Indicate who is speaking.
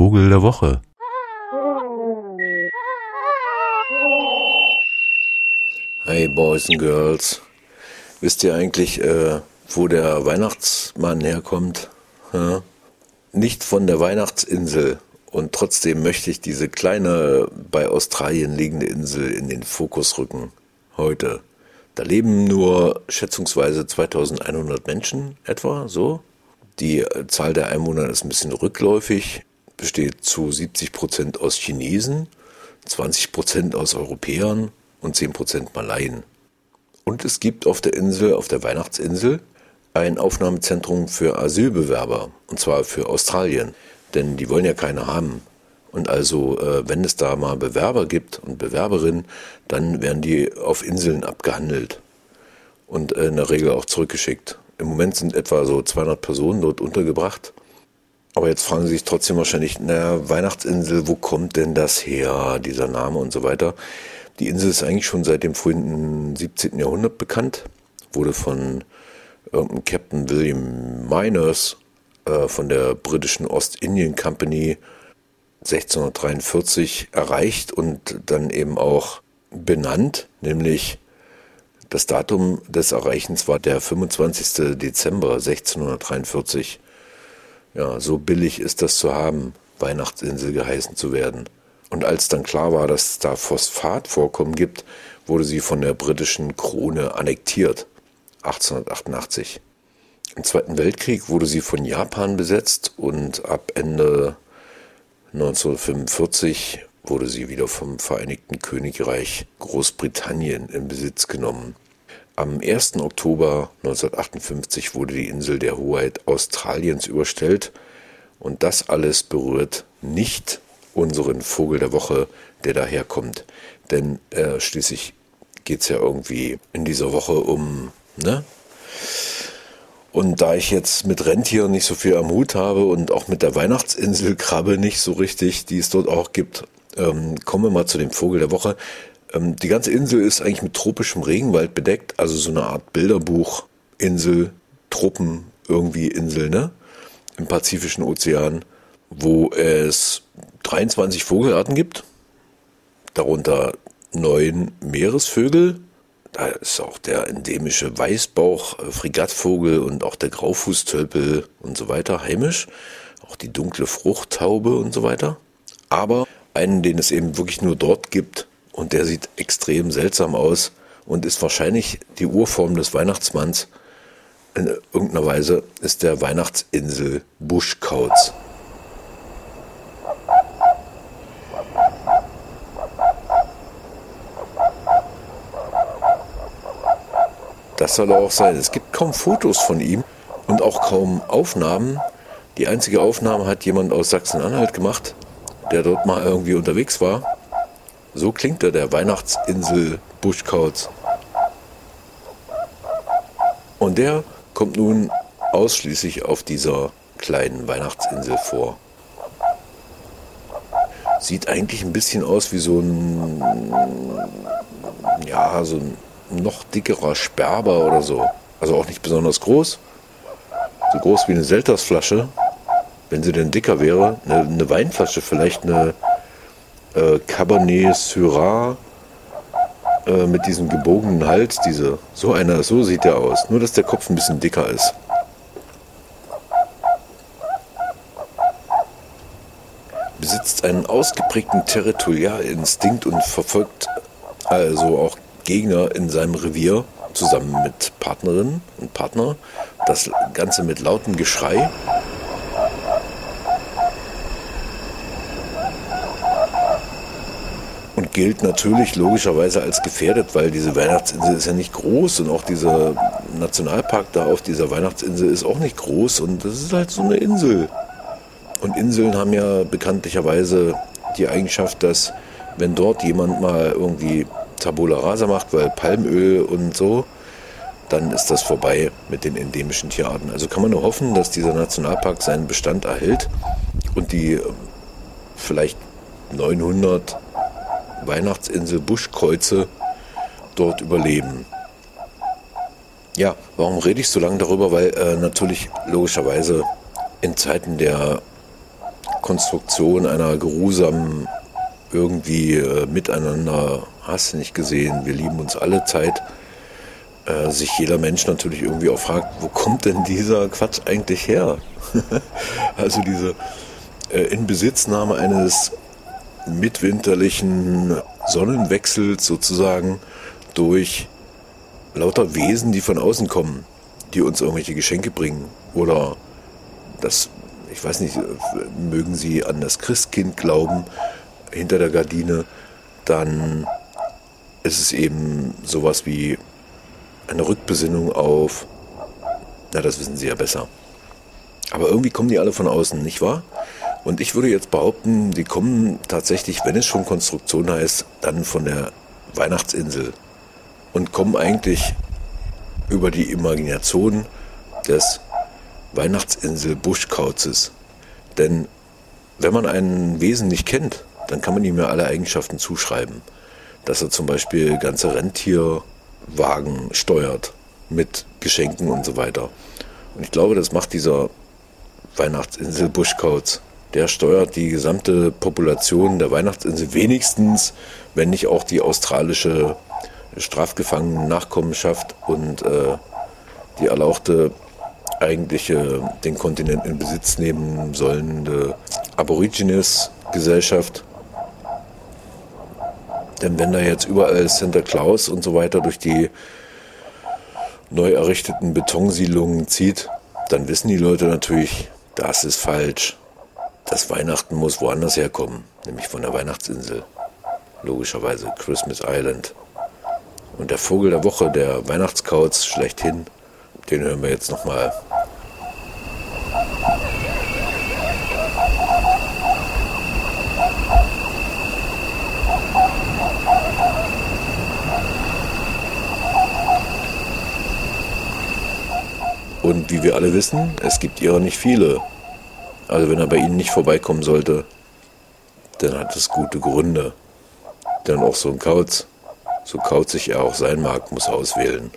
Speaker 1: Vogel der Woche.
Speaker 2: Hey Boys and Girls, wisst ihr eigentlich, äh, wo der Weihnachtsmann herkommt? Ja? Nicht von der Weihnachtsinsel. Und trotzdem möchte ich diese kleine, bei Australien liegende Insel in den Fokus rücken. Heute. Da leben nur schätzungsweise 2100 Menschen etwa, so. Die Zahl der Einwohner ist ein bisschen rückläufig, besteht zu 70 Prozent aus Chinesen, 20 Prozent aus Europäern und 10 Prozent Malaien. Und es gibt auf der Insel, auf der Weihnachtsinsel, ein Aufnahmezentrum für Asylbewerber, und zwar für Australien, denn die wollen ja keine haben. Und also, äh, wenn es da mal Bewerber gibt und Bewerberinnen, dann werden die auf Inseln abgehandelt und äh, in der Regel auch zurückgeschickt. Im Moment sind etwa so 200 Personen dort untergebracht. Aber jetzt fragen Sie sich trotzdem wahrscheinlich, naja, Weihnachtsinsel, wo kommt denn das her, dieser Name und so weiter. Die Insel ist eigentlich schon seit dem frühen 17. Jahrhundert bekannt, wurde von irgendeinem Captain William Miners äh, von der britischen Ostindien Company 1643 erreicht und dann eben auch benannt, nämlich das Datum des Erreichens war der 25. Dezember 1643. Ja, so billig ist das zu haben, Weihnachtsinsel geheißen zu werden. Und als dann klar war, dass es da Phosphatvorkommen gibt, wurde sie von der britischen Krone annektiert, 1888. Im Zweiten Weltkrieg wurde sie von Japan besetzt und ab Ende 1945 wurde sie wieder vom Vereinigten Königreich Großbritannien in Besitz genommen. Am 1. Oktober 1958 wurde die Insel der Hoheit Australiens überstellt und das alles berührt nicht unseren Vogel der Woche, der daherkommt. Denn äh, schließlich geht es ja irgendwie in dieser Woche um, ne? Und da ich jetzt mit Rentieren nicht so viel am Hut habe und auch mit der Weihnachtsinselkrabbe nicht so richtig, die es dort auch gibt, ähm, kommen wir mal zu dem Vogel der Woche. Ähm, die ganze Insel ist eigentlich mit tropischem Regenwald bedeckt, also so eine Art Bilderbuch, Insel, Truppen, irgendwie Insel, ne? Im Pazifischen Ozean, wo es 23 Vogelarten gibt, darunter neun Meeresvögel, da ist auch der endemische Weißbauch, äh, Fregattvogel und auch der Graufußtölpel und so weiter heimisch. Auch die dunkle Fruchttaube und so weiter. Aber einen, den es eben wirklich nur dort gibt und der sieht extrem seltsam aus und ist wahrscheinlich die Urform des Weihnachtsmanns. In irgendeiner Weise ist der Weihnachtsinsel Buschkauz. Das soll auch sein. Es gibt kaum Fotos von ihm und auch kaum Aufnahmen. Die einzige Aufnahme hat jemand aus Sachsen-Anhalt gemacht, der dort mal irgendwie unterwegs war. So klingt er, der Weihnachtsinsel Buschkauz. Und der kommt nun ausschließlich auf dieser kleinen Weihnachtsinsel vor. Sieht eigentlich ein bisschen aus wie so ein, ja, so ein noch dickerer Sperber oder so. Also auch nicht besonders groß. So groß wie eine Seltersflasche. Wenn sie denn dicker wäre. Eine, eine Weinflasche, vielleicht eine äh, Cabernet Syrah äh, mit diesem gebogenen Hals. Diese, so einer, so sieht der aus. Nur, dass der Kopf ein bisschen dicker ist. Besitzt einen ausgeprägten Territorialinstinkt und verfolgt also auch Gegner in seinem Revier zusammen mit Partnerinnen und Partner. Das Ganze mit lautem Geschrei. Gilt natürlich logischerweise als gefährdet, weil diese Weihnachtsinsel ist ja nicht groß und auch dieser Nationalpark da auf dieser Weihnachtsinsel ist auch nicht groß und das ist halt so eine Insel. Und Inseln haben ja bekanntlicherweise die Eigenschaft, dass wenn dort jemand mal irgendwie Tabula rasa macht, weil Palmöl und so, dann ist das vorbei mit den endemischen Tierarten. Also kann man nur hoffen, dass dieser Nationalpark seinen Bestand erhält und die vielleicht 900 Weihnachtsinsel Buschkreuze dort überleben. Ja, warum rede ich so lange darüber? Weil äh, natürlich logischerweise in Zeiten der Konstruktion einer geruhsamen irgendwie äh, miteinander, hast du nicht gesehen, wir lieben uns alle Zeit, äh, sich jeder Mensch natürlich irgendwie auch fragt, wo kommt denn dieser Quatsch eigentlich her? also diese äh, Inbesitznahme eines mitwinterlichen Sonnenwechsels sozusagen durch lauter Wesen, die von außen kommen, die uns irgendwelche Geschenke bringen oder das, ich weiß nicht, mögen sie an das Christkind glauben hinter der Gardine, dann ist es eben sowas wie eine Rückbesinnung auf, na, das wissen Sie ja besser. Aber irgendwie kommen die alle von außen, nicht wahr? Und ich würde jetzt behaupten, die kommen tatsächlich, wenn es schon Konstruktion heißt, dann von der Weihnachtsinsel und kommen eigentlich über die Imagination des Weihnachtsinsel Buschkauzes. Denn wenn man ein Wesen nicht kennt, dann kann man ihm ja alle Eigenschaften zuschreiben. Dass er zum Beispiel ganze Rentierwagen steuert mit Geschenken und so weiter. Und ich glaube, das macht dieser Weihnachtsinsel Buschkauz der steuert die gesamte Population der Weihnachtsinsel wenigstens, wenn nicht auch die australische Strafgefangenen-Nachkommenschaft und äh, die erlauchte eigentliche den Kontinent in Besitz nehmen sollende Aborigines-Gesellschaft. Denn wenn da jetzt überall Santa Claus und so weiter durch die neu errichteten Betonsiedlungen zieht, dann wissen die Leute natürlich, das ist falsch das Weihnachten muss woanders herkommen, nämlich von der Weihnachtsinsel. Logischerweise Christmas Island. Und der Vogel der Woche, der Weihnachtskauz schlechthin, den hören wir jetzt nochmal. Und wie wir alle wissen, es gibt ihrer nicht viele. Also wenn er bei Ihnen nicht vorbeikommen sollte, dann hat es gute Gründe. Denn auch so ein Kauz, so kauzig er auch sein mag, muss auswählen.